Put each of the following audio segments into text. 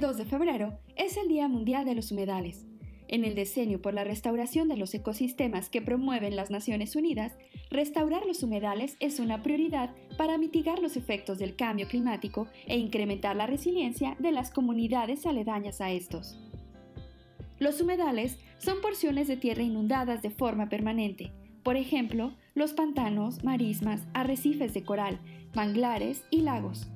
El 2 de febrero es el Día Mundial de los Humedales. En el diseño por la restauración de los ecosistemas que promueven las Naciones Unidas, restaurar los humedales es una prioridad para mitigar los efectos del cambio climático e incrementar la resiliencia de las comunidades aledañas a estos. Los humedales son porciones de tierra inundadas de forma permanente, por ejemplo, los pantanos, marismas, arrecifes de coral, manglares y lagos.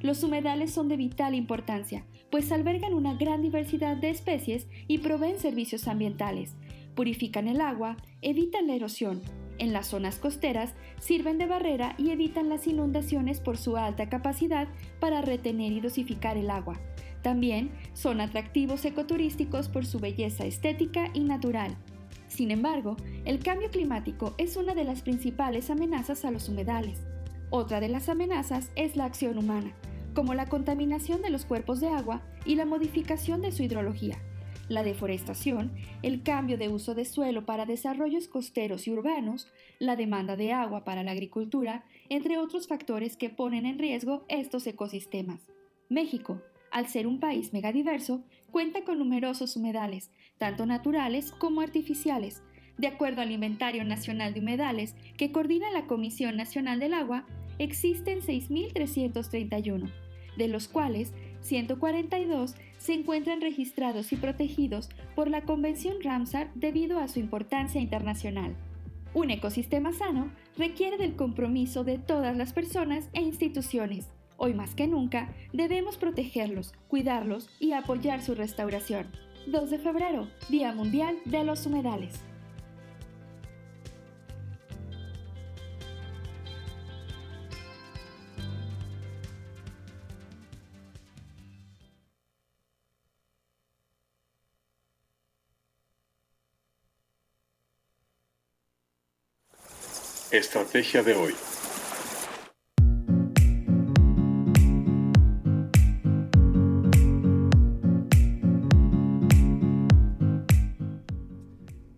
Los humedales son de vital importancia, pues albergan una gran diversidad de especies y proveen servicios ambientales, purifican el agua, evitan la erosión. En las zonas costeras sirven de barrera y evitan las inundaciones por su alta capacidad para retener y dosificar el agua. También son atractivos ecoturísticos por su belleza estética y natural. Sin embargo, el cambio climático es una de las principales amenazas a los humedales. Otra de las amenazas es la acción humana, como la contaminación de los cuerpos de agua y la modificación de su hidrología, la deforestación, el cambio de uso de suelo para desarrollos costeros y urbanos, la demanda de agua para la agricultura, entre otros factores que ponen en riesgo estos ecosistemas. México, al ser un país megadiverso, cuenta con numerosos humedales, tanto naturales como artificiales. De acuerdo al Inventario Nacional de Humedales que coordina la Comisión Nacional del Agua, existen 6.331, de los cuales 142 se encuentran registrados y protegidos por la Convención Ramsar debido a su importancia internacional. Un ecosistema sano requiere del compromiso de todas las personas e instituciones. Hoy más que nunca debemos protegerlos, cuidarlos y apoyar su restauración. 2 de febrero, Día Mundial de los Humedales. Estrategia de hoy.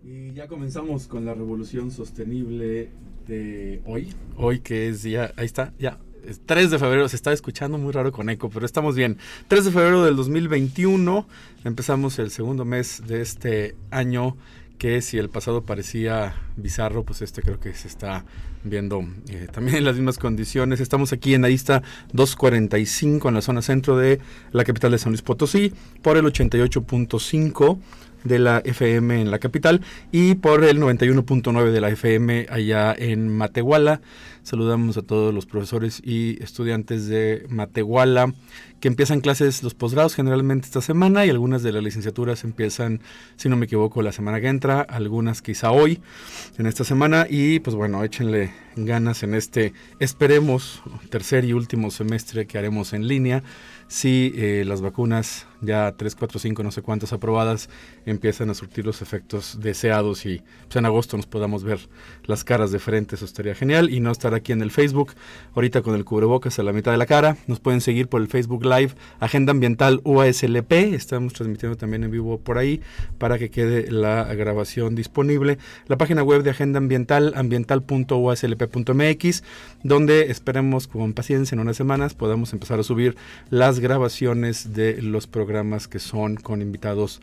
Y ya comenzamos con la revolución sostenible de hoy. Hoy que es ya, ahí está, ya. 3 de febrero, se está escuchando muy raro con eco, pero estamos bien. 3 de febrero del 2021, empezamos el segundo mes de este año que si el pasado parecía bizarro, pues este creo que se está viendo eh, también en las mismas condiciones. Estamos aquí en Aista 245 en la zona centro de la capital de San Luis Potosí por el 88.5 de la FM en la capital y por el 91.9 de la FM allá en Matehuala. Saludamos a todos los profesores y estudiantes de Matehuala que empiezan clases los posgrados generalmente esta semana y algunas de las licenciaturas empiezan, si no me equivoco, la semana que entra, algunas quizá hoy, en esta semana y pues bueno, échenle ganas en este, esperemos, tercer y último semestre que haremos en línea si eh, las vacunas, ya 3, 4, 5, no sé cuántas aprobadas, empiezan a surtir los efectos deseados y pues, en agosto nos podamos ver las caras de frente, eso estaría genial. Y no estar aquí en el Facebook, ahorita con el cubrebocas a la mitad de la cara. Nos pueden seguir por el Facebook Live, Agenda Ambiental UASLP, estamos transmitiendo también en vivo por ahí para que quede la grabación disponible. La página web de Agenda Ambiental, ambiental.uaslp.mx, donde esperemos con paciencia en unas semanas podamos empezar a subir las grabaciones de los programas que son con invitados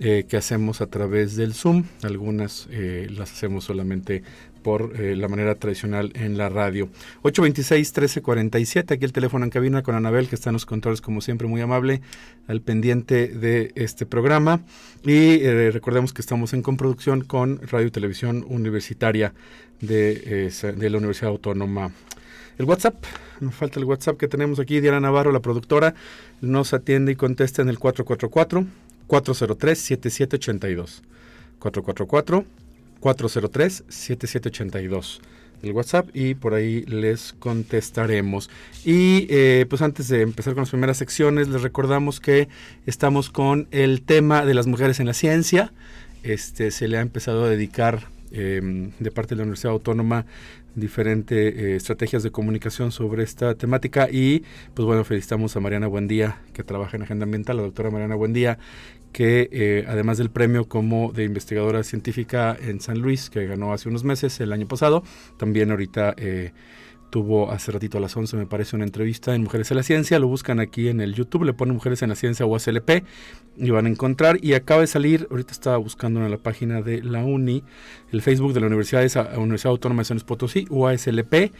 eh, que hacemos a través del Zoom. Algunas eh, las hacemos solamente por eh, la manera tradicional en la radio. 826-1347, aquí el teléfono en cabina con Anabel, que está en los controles como siempre muy amable, al pendiente de este programa. Y recordemos que estamos en comproducción con Radio y Televisión Universitaria de, de la Universidad Autónoma el WhatsApp, nos falta el WhatsApp que tenemos aquí. Diana Navarro, la productora, nos atiende y contesta en el 444-403-7782. 444-403-7782. el WhatsApp y por ahí les contestaremos. Y eh, pues antes de empezar con las primeras secciones, les recordamos que estamos con el tema de las mujeres en la ciencia. Este se le ha empezado a dedicar em, de parte de la Universidad Autónoma diferentes eh, estrategias de comunicación sobre esta temática. Y pues bueno felicitamos a Mariana Buendía que trabaja en agenda ambiental la doctora Mariana Buendía que eh, además del premio como de investigadora científica en San Luis, que ganó hace unos meses, el año pasado, también ahorita eh, tuvo hace ratito a las 11, me parece, una entrevista en Mujeres en la Ciencia, lo buscan aquí en el YouTube, le ponen Mujeres en la Ciencia o ASLP y van a encontrar, y acaba de salir, ahorita estaba buscando en la página de la UNI, el Facebook de la Universidad, de, Universidad Autónoma de San Luis Potosí, UASLP,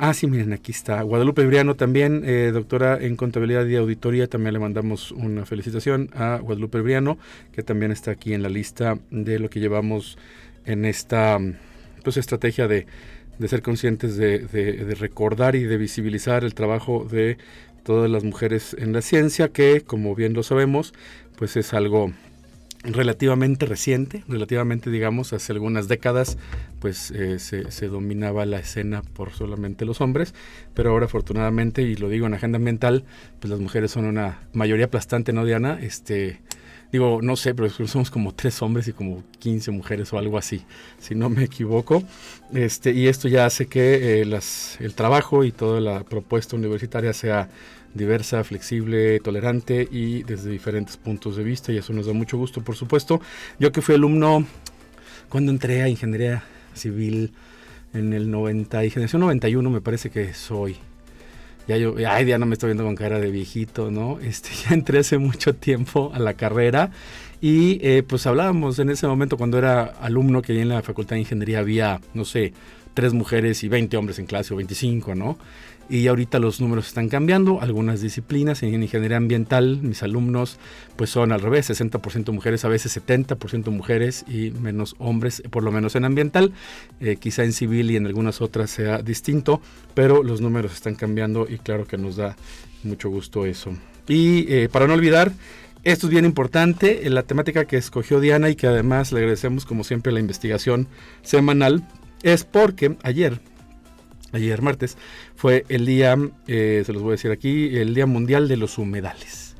ah, sí, miren, aquí está. Guadalupe Briano también, eh, doctora en contabilidad y auditoría. También le mandamos una felicitación a Guadalupe Briano, que también está aquí en la lista de lo que llevamos en esta pues, estrategia de, ser conscientes de, de, recordar y de visibilizar el trabajo de todas las mujeres en la ciencia, que como bien lo sabemos, pues es algo relativamente reciente, relativamente digamos hace algunas décadas, pues eh, se, dominaba la escena por solamente los hombres, pero ahora afortunadamente, y lo digo en agenda ambiental, pues las mujeres son una mayoría aplastante, ¿no, Diana? Este, digo, no sé, pero somos como tres hombres y como 15 mujeres o algo así, si no me equivoco. Este, y esto ya hace que eh, el trabajo y toda la propuesta universitaria sea diversa, flexible, tolerante y desde diferentes puntos de vista y eso nos da mucho gusto, por supuesto. Yo que fui alumno cuando entré a ingeniería civil en el 90 y generación 91 me parece que soy. Ya yo, ay, ya no me estoy viendo con cara de viejito, ¿no? Este, ya entré hace mucho tiempo a la carrera y eh, pues hablábamos en ese momento cuando era alumno que en la Facultad de Ingeniería había, no sé, tres mujeres y 20 hombres en clase o 25, ¿no? Y ahorita los números están cambiando. Algunas disciplinas en ingeniería ambiental, mis alumnos pues son al revés, 60% mujeres, a veces 70% mujeres y menos hombres, por lo menos en ambiental. Eh, quizá en civil y en algunas otras sea distinto, pero los números están cambiando y claro que nos da mucho gusto eso. Y eh, para no olvidar, esto es bien importante, la temática que escogió Diana y que además le agradecemos como siempre la investigación semanal, es porque ayer ayer martes, fue el día, eh, se los voy a decir aquí, el Día Mundial de los Humedales.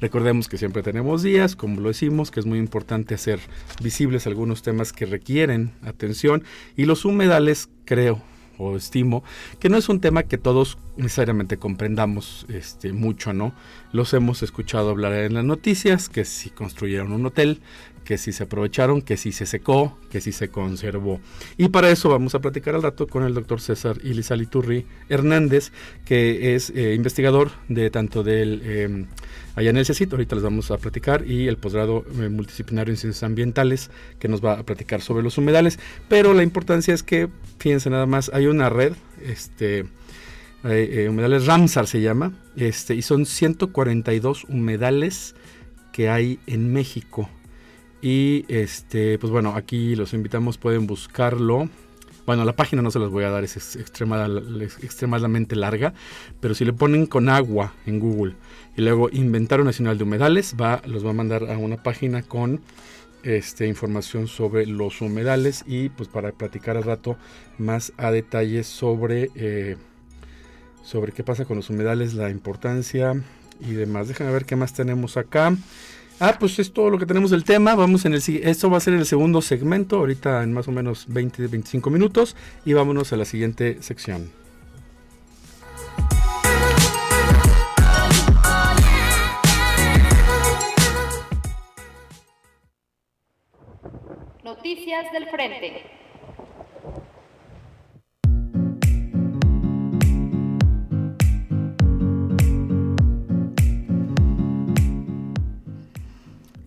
Recordemos que siempre tenemos días, como lo decimos, que es muy importante hacer visibles algunos temas que requieren atención y los humedales, creo o estimo, que no es un tema que todos necesariamente comprendamos este, mucho, ¿no? Los hemos escuchado hablar en las noticias, que si construyeron un hotel, que si se aprovecharon, que si se secó, que si se conservó. Y para eso vamos a platicar al rato con el doctor César Ilizaliturri Hernández, que es eh, investigador de tanto del eh, allá el ahorita les vamos a platicar, y el posgrado eh, multidisciplinario en ciencias ambientales, que nos va a platicar sobre los humedales. Pero la importancia es que, fíjense nada más, hay una red, este... humedales Ramsar se llama, este, y son 142 humedales que hay en México. Y este, pues bueno, aquí los invitamos, pueden buscarlo. Bueno, la página no se las voy a dar, es extremadamente larga, pero si le ponen con agua en Google y luego Inventario Nacional de Humedales, va, los va a mandar a una página con este, información sobre los humedales y pues para platicar al rato más a detalle sobre, eh, sobre qué pasa con los humedales, la importancia y demás. Déjenme ver qué más tenemos acá. Ah, pues es todo lo que tenemos del tema. Vamos en el esto va a ser el segundo segmento, ahorita en más o menos 20 25 minutos y vámonos a la siguiente sección. Noticias del Frente.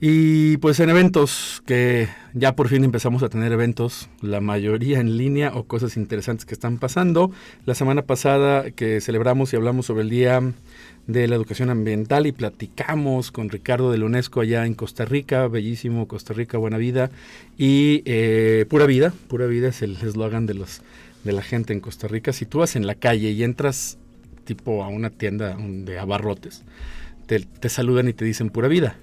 Y pues en eventos, que ya por fin empezamos a tener eventos, la mayoría en línea o cosas interesantes que están pasando. La semana pasada que celebramos y hablamos sobre el Día de la Educación Ambiental y platicamos con Ricardo de la UNESCO allá en Costa Rica, bellísimo Costa Rica, buena vida. Y eh, pura vida, pura vida es el eslogan de, los, de la gente en Costa Rica. Si tú vas en la calle y entras tipo a una tienda de abarrotes, te, te saludan y te dicen pura vida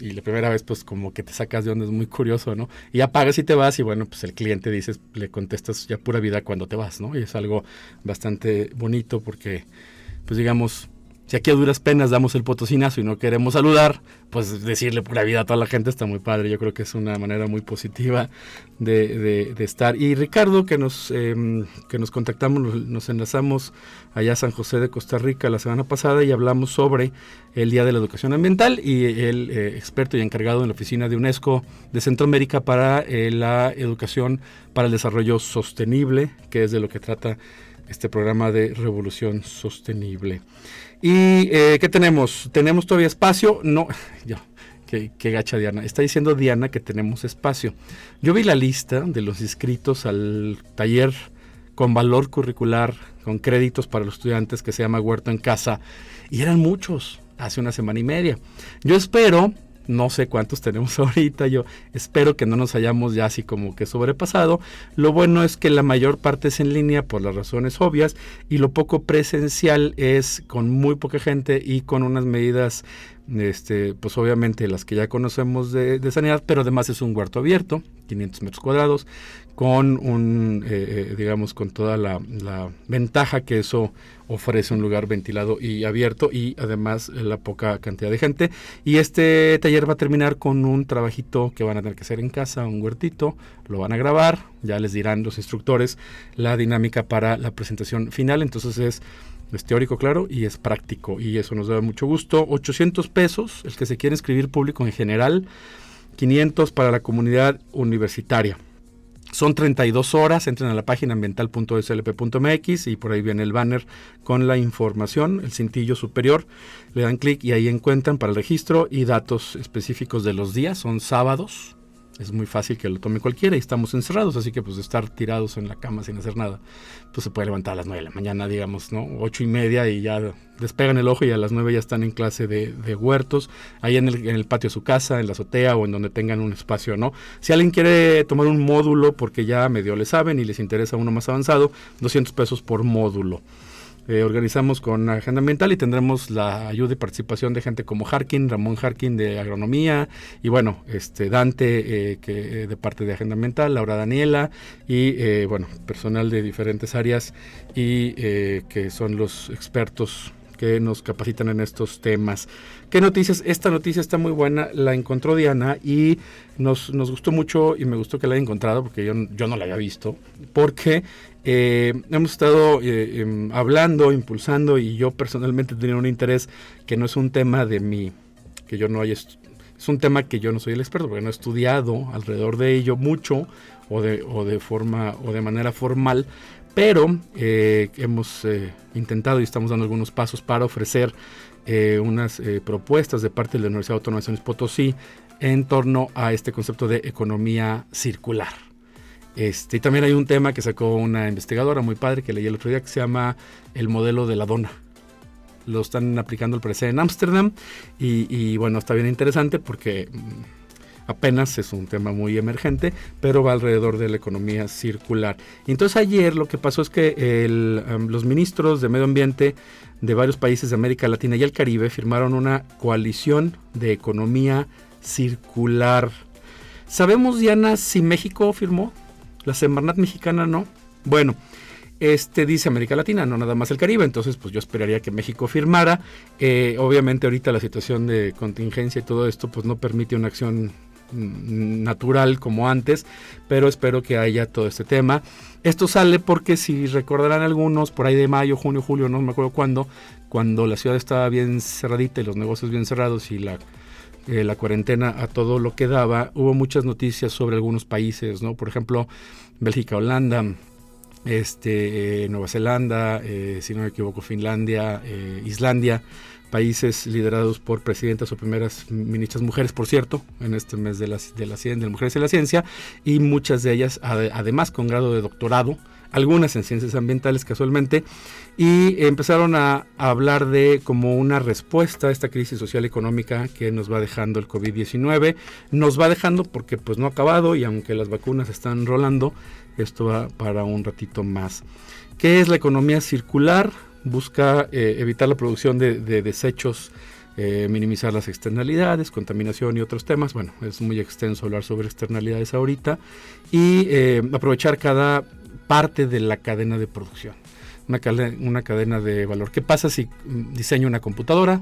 y la primera vez pues como que te sacas de onda es muy curioso, ¿no? Y apagas y te vas y bueno, pues el cliente dices, le contestas ya pura vida cuando te vas, ¿no? Y es algo bastante bonito porque pues digamos si aquí a duras penas damos el potosinazo y no queremos saludar, pues decirle pura vida a toda la gente está muy padre. Yo creo que es una manera muy positiva de, estar. Y Ricardo, que nos, em, que nos contactamos, nos enlazamos allá a San José de Costa Rica la semana pasada y hablamos sobre el Día de la Educación Ambiental y el eh, experto y encargado en la oficina de UNESCO de Centroamérica para eh, la educación para el desarrollo sostenible, que es de lo que trata este programa de Revolución Sostenible. ¿Y eh, qué tenemos? ¿Tenemos todavía espacio? No, yo, qué, qué, gacha Diana. Está diciendo Diana que tenemos espacio. Yo vi la lista de los inscritos al taller con valor curricular, con créditos para los estudiantes que se llama Huerto en Casa, y eran muchos, hace una semana y media. Yo espero no sé cuántos tenemos ahorita, yo espero que no nos hayamos ya así como que sobrepasado. Lo bueno es que la mayor parte es en línea por las razones obvias y lo poco presencial es con muy poca gente y con unas medidas este, pues obviamente las que ya conocemos de, sanidad, pero además es un huerto abierto, 500 metros cuadrados, con un, eh, eh, digamos, con toda la, ventaja que eso ofrece un lugar ventilado y abierto y además la poca cantidad de gente. Y este taller va a terminar con un trabajito que van a tener que hacer en casa, un huertito, lo van a grabar, ya les dirán los instructores la dinámica para la presentación final, entonces es es teórico, claro, y es práctico, y eso nos da mucho gusto. 800 pesos, el que se quiere inscribir público en general, 500 para la comunidad universitaria. Son 32 horas, entren a la página ambiental.slp.mx y por ahí viene el banner con la información, el cintillo superior, le dan clic y ahí encuentran para el registro y datos específicos de los días, son sábados, es muy fácil que lo tome cualquiera y estamos encerrados, así que pues estar tirados en la cama sin hacer nada, pues se puede levantar a las 9 de la mañana, digamos, ¿no? Ocho y media y ya despegan el ojo y a las 9 ya están en clase de, huertos, ahí en el, en el, patio de su casa, en la azotea o en donde tengan un espacio, ¿no? Si alguien quiere tomar un módulo porque ya medio le saben y les interesa uno más avanzado, 200 pesos por módulo. Eh, organizamos con Agenda Ambiental y tendremos la ayuda y participación de gente como Harkin, Ramón Harkin de Agronomía y bueno, este Dante eh, que, eh, de parte de Agenda Ambiental, Laura Daniela y bueno, personal de diferentes áreas y que son los expertos que nos capacitan en estos temas. ¿Qué noticias? Esta noticia está muy buena, la encontró Diana y nos, nos gustó mucho y me gustó que la haya encontrado porque yo, yo no la había visto, porque eh, hemos estado eh, em, hablando, impulsando y yo personalmente tenido un interés que no es un tema de mí, que yo no haya es un tema que yo no soy el experto porque no he estudiado alrededor de ello mucho o de, o de forma o de manera formal, pero eh, hemos intentado y estamos dando algunos pasos para ofrecer unas propuestas de parte de la Universidad Autónoma de San Luis Potosí en torno a este concepto de economía circular. Este, y también hay un tema que sacó una investigadora muy padre que leí el otro día que se llama el modelo de la dona. Lo están aplicando al parecer en Ámsterdam y, bueno, está bien interesante porque mm, apenas es un tema muy emergente, pero va alrededor de la economía circular. entonces ayer lo que pasó es que los ministros de medio ambiente de varios países de América Latina y el Caribe firmaron una coalición de economía circular. ¿Sabemos, Diana, si México firmó? La Semarnat mexicana no. Bueno, este dice América Latina, no nada más el Caribe, entonces pues yo esperaría que México firmara. Eh, obviamente ahorita la situación de contingencia y todo esto pues no permite una acción natural como antes, pero espero que haya todo este tema. Esto sale porque si recordarán algunos, por ahí de mayo, junio, julio, no me acuerdo cuándo, cuando la ciudad estaba bien cerradita y los negocios bien cerrados y la eh, cuarentena a todo lo que daba, hubo muchas noticias sobre algunos países, ¿no? Por ejemplo, Bélgica, Holanda, este, eh, Nueva Zelanda, eh, si no me equivoco, Finlandia, Islandia, países liderados por presidentas o primeras ministras mujeres, por cierto, en este mes de la, de la, de Mujeres y la Ciencia, y muchas de ellas además con grado de doctorado, algunas en ciencias ambientales casualmente, y empezaron a, hablar de como una respuesta a esta crisis social económica que nos va dejando el COVID-19. Nos va dejando porque pues no ha acabado y aunque las vacunas están rolando, esto va para un ratito más. ¿Qué es la economía circular? Busca eh, evitar la producción de, desechos eh, minimizar las externalidades, contaminación y otros temas. Bueno, es muy extenso hablar sobre externalidades ahorita y eh, aprovechar cada parte de la cadena de producción. Una cadena, una cadena de valor. ¿Qué pasa si mm, diseño una computadora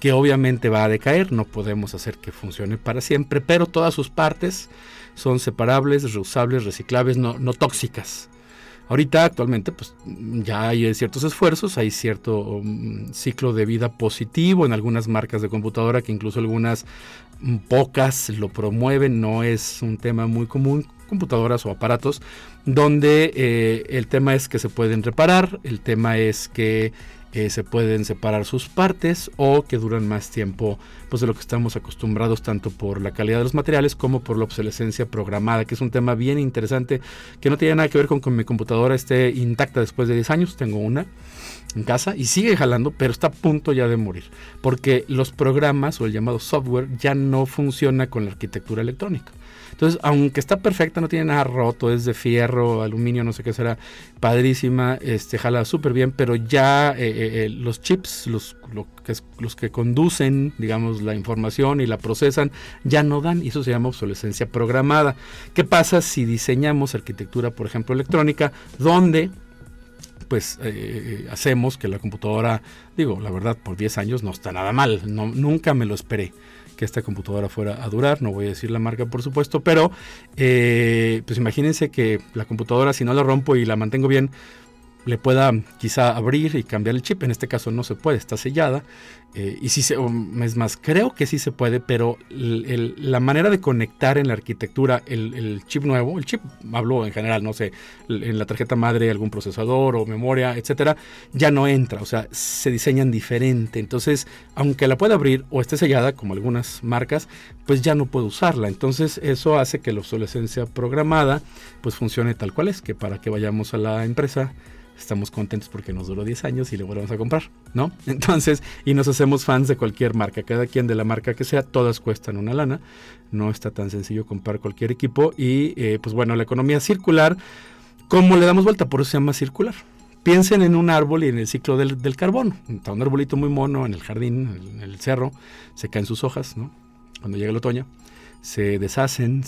que obviamente va a decaer? No podemos hacer que funcione para siempre, pero todas sus partes son separables, reusables, reciclables, no, no tóxicas. Ahorita actualmente pues ya hay ciertos esfuerzos, hay cierto um, ciclo de vida positivo en algunas marcas de computadora que incluso algunas mm, pocas lo promueven, no es un tema muy común, computadoras o aparatos, donde eh, el tema es que se pueden reparar, el tema es que eh, se pueden separar sus partes o que duran más tiempo pues, de lo que estamos acostumbrados tanto por la calidad de los materiales como por la obsolescencia programada, que es un tema bien interesante que no tiene nada que ver con que mi computadora esté intacta después de 10 años, tengo una en casa y sigue jalando, pero está a punto ya de morir, porque los programas o el llamado software ya no funciona con la arquitectura electrónica. Entonces, aunque está perfecta, no tiene nada roto, es de fierro, aluminio, no sé qué será, padrísima, este, jala súper bien, pero ya eh, eh, eh, los chips, los, que, los que conducen, digamos, la información y la procesan, ya no dan, y eso se llama obsolescencia programada. ¿Qué pasa si diseñamos arquitectura, por ejemplo, electrónica, donde pues hacemos que la computadora, digo, la verdad, por 10 años no está nada mal, no, nunca me lo esperé que esta computadora fuera a durar. No voy a decir la marca, por supuesto, pero eh, pues imagínense que la computadora, si no la rompo y la mantengo bien, le pueda quizá abrir y cambiar el chip. En este caso no se puede, está sellada. Eh, y si se, es más, creo que sí se puede, pero la manera de conectar en la arquitectura el, chip nuevo, el chip, hablo en general, no sé, en la tarjeta madre algún procesador o memoria, etcétera, ya no entra, o sea, se diseñan diferente. Entonces, aunque la pueda abrir o esté sellada, como algunas marcas, pues ya no puedo usarla. Entonces, eso hace que la obsolescencia programada pues funcione tal cual es, que para que vayamos a la empresa estamos contentos porque nos duró 10 años y le volvemos a comprar, ¿no? Entonces, y nos hacemos fans de cualquier marca, cada quien de la marca que sea, todas cuestan una lana, no está tan sencillo comprar cualquier equipo y eh, pues bueno, la economía circular, ¿cómo le damos vuelta? Por eso se llama circular. Piensen en un árbol y en el ciclo del, del carbono. Está un arbolito muy mono en el jardín, en el cerro, se caen sus hojas, ¿no? Cuando llega el otoño se deshacen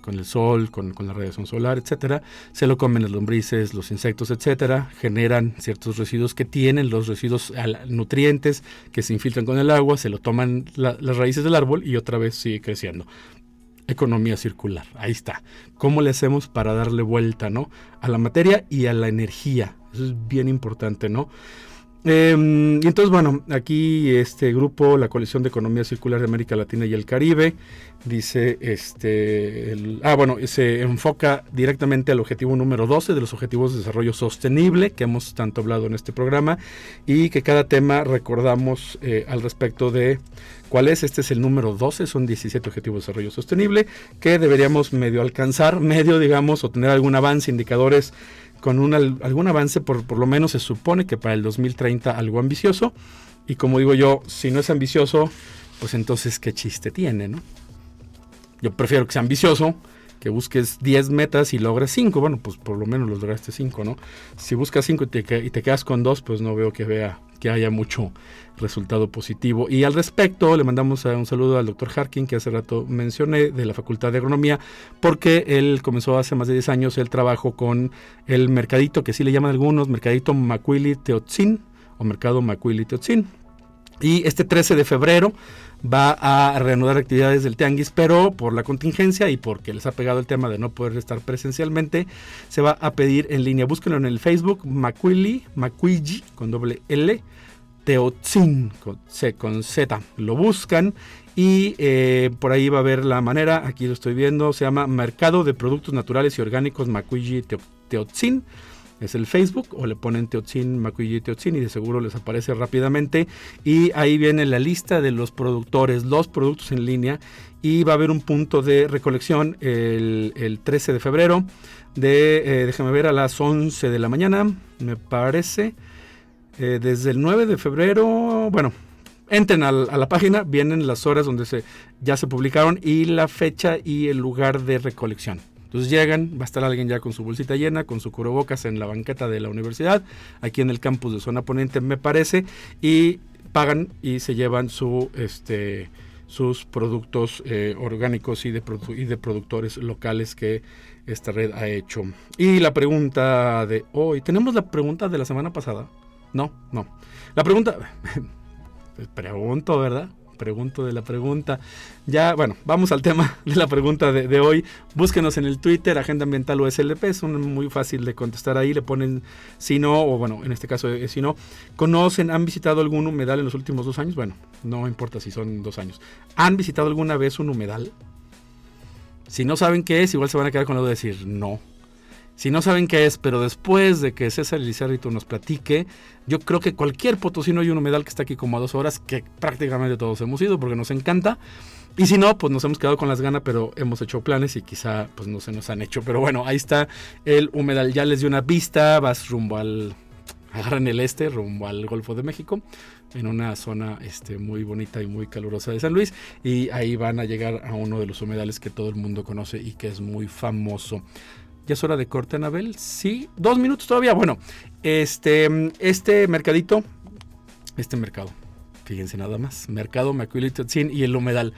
con el sol, con, la radiación solar, etcétera, se lo comen las lombrices, los insectos, etcétera, generan ciertos residuos que tienen los residuos nutrientes que se infiltran con el agua, se lo toman las raíces del árbol y otra vez sigue creciendo. Economía circular, ahí está. ¿Cómo le hacemos para darle vuelta, no? A la materia y a la energía. Eso es bien importante, ¿no? Em, entonces, bueno, aquí este grupo, la Coalición de Economía Circular de América Latina y el Caribe, dice, este, ah, bueno, se enfoca directamente al objetivo número 12 de los Objetivos de Desarrollo Sostenible, que hemos tanto hablado en este programa, y que cada tema recordamos eh, al respecto de cuál es. Este es el número 12, son 17 Objetivos de Desarrollo Sostenible, que deberíamos medio alcanzar, medio, digamos, o tener algún avance, indicadores con un, algún avance, por, lo menos se supone que para el 2030 algo ambicioso. Y como digo yo, si no es ambicioso, pues entonces qué chiste tiene, ¿no? Yo prefiero que sea ambicioso, que busques 10 metas y logres 5. Bueno, pues por lo menos lograste 5, ¿no? Si buscas 5 y te, y te quedas con 2, pues no veo que vea que haya mucho resultado positivo. Y al respecto, le mandamos un saludo al doctor Harkin, que hace rato mencioné, de la Facultad de Agronomía, porque él comenzó hace más de 10 años el trabajo con el mercadito, que sí le llaman algunos, mercadito Macuili Teotzin, o mercado Macuili Teotzin. Y este 13 de febrero va a reanudar actividades del Tianguis, pero por la contingencia y porque les ha pegado el tema de no poder estar presencialmente, se va a pedir en línea. Búsquenlo en el Facebook, Macuili, Macuigi, con doble L, Teotzin con, C, con Z. Lo buscan y eh, por ahí va a ver la manera, aquí lo estoy viendo, se llama Mercado de Productos Naturales y Orgánicos Macuigi Teotzin. Es el Facebook o le ponen Teotzin, Macuigi Teotzin y de seguro les aparece rápidamente. Y ahí viene la lista de los productores, los productos en línea. Y va a haber un punto de recolección el, 13 de febrero de, eh, déjame ver, a las 11 de la mañana, me parece. Eh, desde el 9 de febrero, bueno, entren a, la página, vienen las horas donde se, ya se publicaron y la fecha y el lugar de recolección. Entonces llegan, va a estar alguien ya con su bolsita llena, con su cubrebocas en la banqueta de la universidad, aquí en el campus de Zona Ponente me parece, y pagan y se llevan este sus productos eh, orgánicos y de productores locales que esta red ha hecho. Y la pregunta de hoy, ¿tenemos la pregunta de la semana pasada? No, no. La pregunta, pregunto, ¿verdad? Pregunto de la pregunta. Ya, bueno, vamos al tema de la pregunta de, hoy. Búsquenos en el Twitter, Agenda Ambiental USLP, es muy fácil de contestar ahí, le ponen si no, o bueno, en este caso si no. ¿Conocen, han visitado algún humedal en los últimos dos años? Bueno, no importa si son dos años. ¿Han visitado alguna vez un humedal? Si no saben qué es, igual se van a quedar con la duda de decir no. Si no saben qué es, pero después de que César Elizarrito nos platique, yo creo que cualquier potosino y un humedal que está aquí como a dos horas, que prácticamente todos hemos ido porque nos encanta. Y si no, pues nos hemos quedado con las ganas, pero hemos hecho planes y quizá pues no se nos han hecho. Pero bueno, ahí está el humedal. Ya les dio una vista, vas rumbo al... Agarran el este, rumbo al Golfo de México, en una zona este, muy bonita y muy calurosa de San Luis. Y ahí van a llegar a uno de los humedales que todo el mundo conoce y que es muy famoso. Ya es hora de corte, Anabel. Sí, dos minutos todavía. Bueno, este, este mercadito, este mercado, fíjense nada más, mercado Macuilitotzin y el humedal.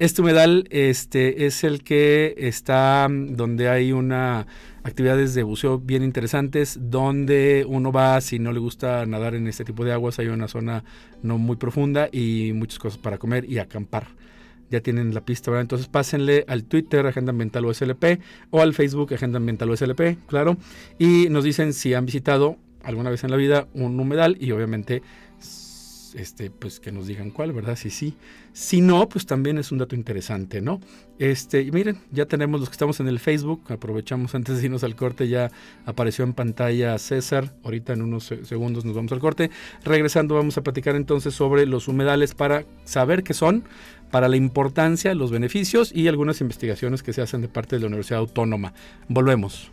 Este humedal este, es el que está donde hay una actividades de buceo bien interesantes, donde uno va, si no le gusta nadar en este tipo de aguas, hay una zona no muy profunda y muchas cosas para comer y acampar ya tienen la pista, ¿verdad? Entonces pásenle al Twitter Agenda Ambiental USLP o al Facebook Agenda Ambiental USLP, claro, y nos dicen si han visitado alguna vez en la vida un humedal y obviamente este, pues que nos digan cuál, ¿verdad? Si sí. Si no, pues también es un dato interesante, ¿no? Este, y miren, ya tenemos los que estamos en el Facebook, aprovechamos antes de irnos al corte, ya apareció en pantalla César, ahorita en unos segundos nos vamos al corte. Regresando vamos a platicar entonces sobre los humedales para saber qué son, para la importancia, los beneficios y algunas investigaciones que se hacen de parte de la Universidad Autónoma. Volvemos.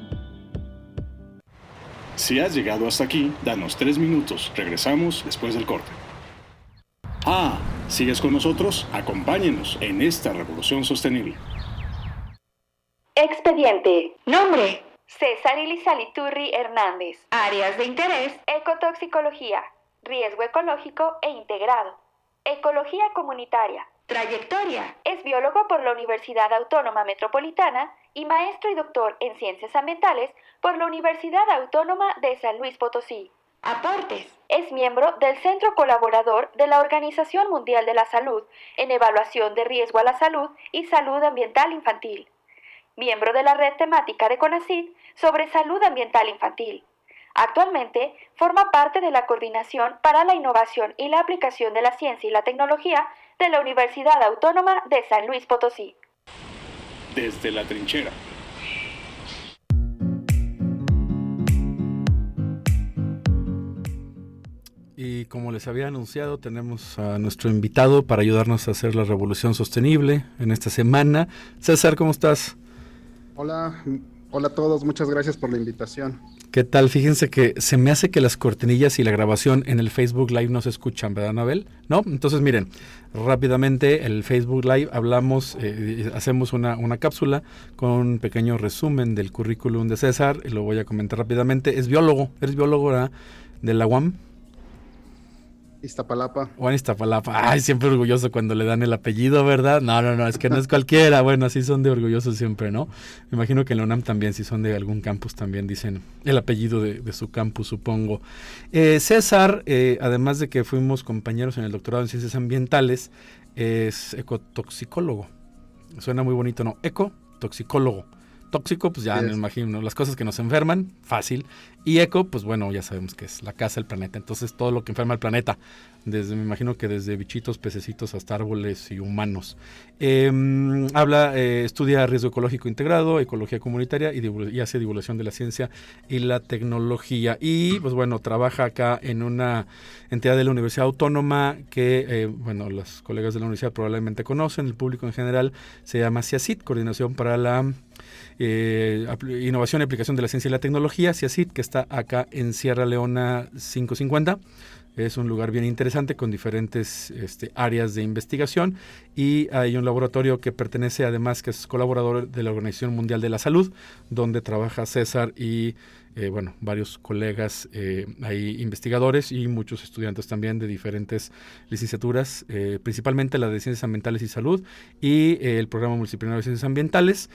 Si has llegado hasta aquí, danos tres minutos. Regresamos después del corte. Ah, ¿sigues con nosotros? Acompáñenos en esta revolución sostenible. Expediente. Nombre. César Ilizaliturri Hernández. Áreas de interés. Ecotoxicología. Riesgo ecológico e integrado. Ecología comunitaria. Trayectoria. Es biólogo por la Universidad Autónoma Metropolitana y maestro y doctor en ciencias ambientales por la Universidad Autónoma de San Luis Potosí. Aportes. Es miembro del Centro Colaborador de la Organización Mundial de la Salud en Evaluación de Riesgo a la Salud y Salud Ambiental Infantil. Miembro de la red temática de CONACYT sobre salud ambiental infantil. Actualmente forma parte de la Coordinación para la Innovación y la Aplicación de la Ciencia y la Tecnología de la Universidad Autónoma de San Luis Potosí. Desde la trinchera. Y como les había anunciado, tenemos a nuestro invitado para ayudarnos a hacer la revolución sostenible en esta semana. César, ¿cómo estás? Hola, Hola a todos, muchas gracias por la invitación. ¿Qué tal? Fíjense que se me hace que las cortinillas y la grabación en el Facebook Live no se escuchan, ¿verdad, Anabel? ¿No? Entonces, miren, rápidamente el Facebook Live hablamos, eh, hacemos una, una, cápsula con un pequeño resumen del currículum de César, y lo voy a comentar rápidamente. Es biólogo, eres biólogo de la UAM. Iztapalapa. Juan Iztapalapa. Ay, siempre orgulloso cuando le dan el apellido, ¿verdad? No, no, no, es que no es cualquiera. Bueno, así son de orgullosos siempre, ¿no? Me imagino que en la UNAM también, si son de algún campus, también dicen el apellido de, su campus, supongo. Eh, César, eh, además de que fuimos compañeros en el doctorado en ciencias ambientales, es ecotoxicólogo. Suena muy bonito, ¿no? Ecotoxicólogo tóxico, pues ya me imagino, las cosas que nos enferman, fácil. Y eco, pues bueno, ya sabemos que es la casa del planeta. Entonces todo lo que enferma el planeta, desde, me imagino que desde bichitos, pececitos hasta árboles y humanos. Em, habla, eh, estudia riesgo ecológico integrado, ecología comunitaria y, y, hace divulgación de la ciencia y la tecnología. Y pues bueno, trabaja acá en una entidad de la Universidad Autónoma que, eh, bueno, los colegas de la universidad probablemente conocen, el público en general, se llama CIACIT, Coordinación para la eh, Innovación y Aplicación de la Ciencia y la Tecnología, CIACIT, que está acá en Sierra Leona 550. Es un lugar bien interesante con diferentes este, áreas de investigación y hay un laboratorio que pertenece además que es colaborador de la Organización Mundial de la Salud, donde trabaja César y eh, bueno, varios colegas eh, investigadores y muchos estudiantes también de diferentes licenciaturas, eh, principalmente la de Ciencias Ambientales y Salud y el programa multidisciplinario de Ciencias Ambientales.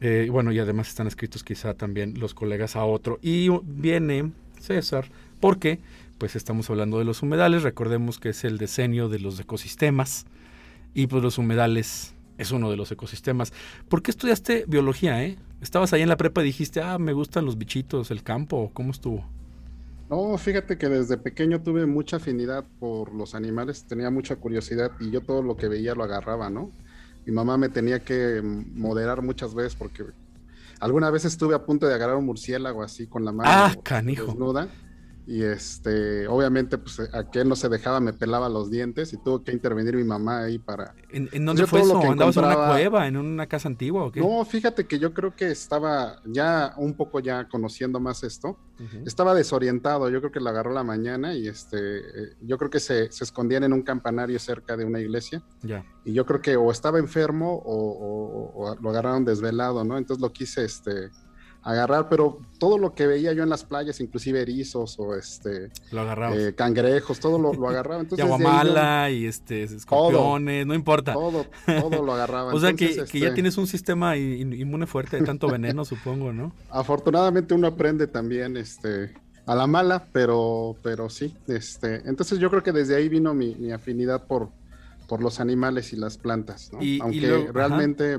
Eh, bueno, y además están escritos quizá también los colegas a otro. Y viene César, porque pues estamos hablando de los humedales, recordemos que es el decenio de los ecosistemas, y pues los humedales es uno de los ecosistemas. ¿Por qué estudiaste biología, eh? Estabas ahí en la prepa y dijiste, ah, me gustan los bichitos, el campo, ¿cómo estuvo? No, fíjate que desde pequeño tuve mucha afinidad por los animales, tenía mucha curiosidad y yo todo lo que veía lo agarraba, ¿no? Mi mamá me tenía que moderar muchas veces porque alguna vez estuve a punto de agarrar un murciélago así con la mano ah, canijo. desnuda y este, obviamente, pues aquel no se dejaba, me pelaba los dientes y tuvo que intervenir mi mamá ahí para. ¿En, dónde fue eso? ¿Andabas en una cueva, en una casa antigua o qué? No, fíjate que yo creo que estaba ya un poco ya conociendo más esto. Estaba desorientado, yo creo que lo agarró la mañana y este, yo creo que se, se escondían en un campanario cerca de una iglesia. Ya. Y yo creo que o estaba enfermo o, o lo agarraron desvelado, ¿no? Entonces lo quise, este agarrar, pero todo lo que veía yo en las playas, inclusive erizos o este eh, cangrejos, todo lo, agarraba. Entonces, y agua mala y este escorpiones, no importa. Todo, todo lo agarraba. o sea que, ya este tienes un sistema inmune fuerte de tanto veneno, supongo, ¿no? Afortunadamente uno aprende también este a la mala, pero, pero sí. Este, entonces yo creo que desde ahí vino mi, afinidad por, por los animales y las plantas, ¿no? Aunque realmente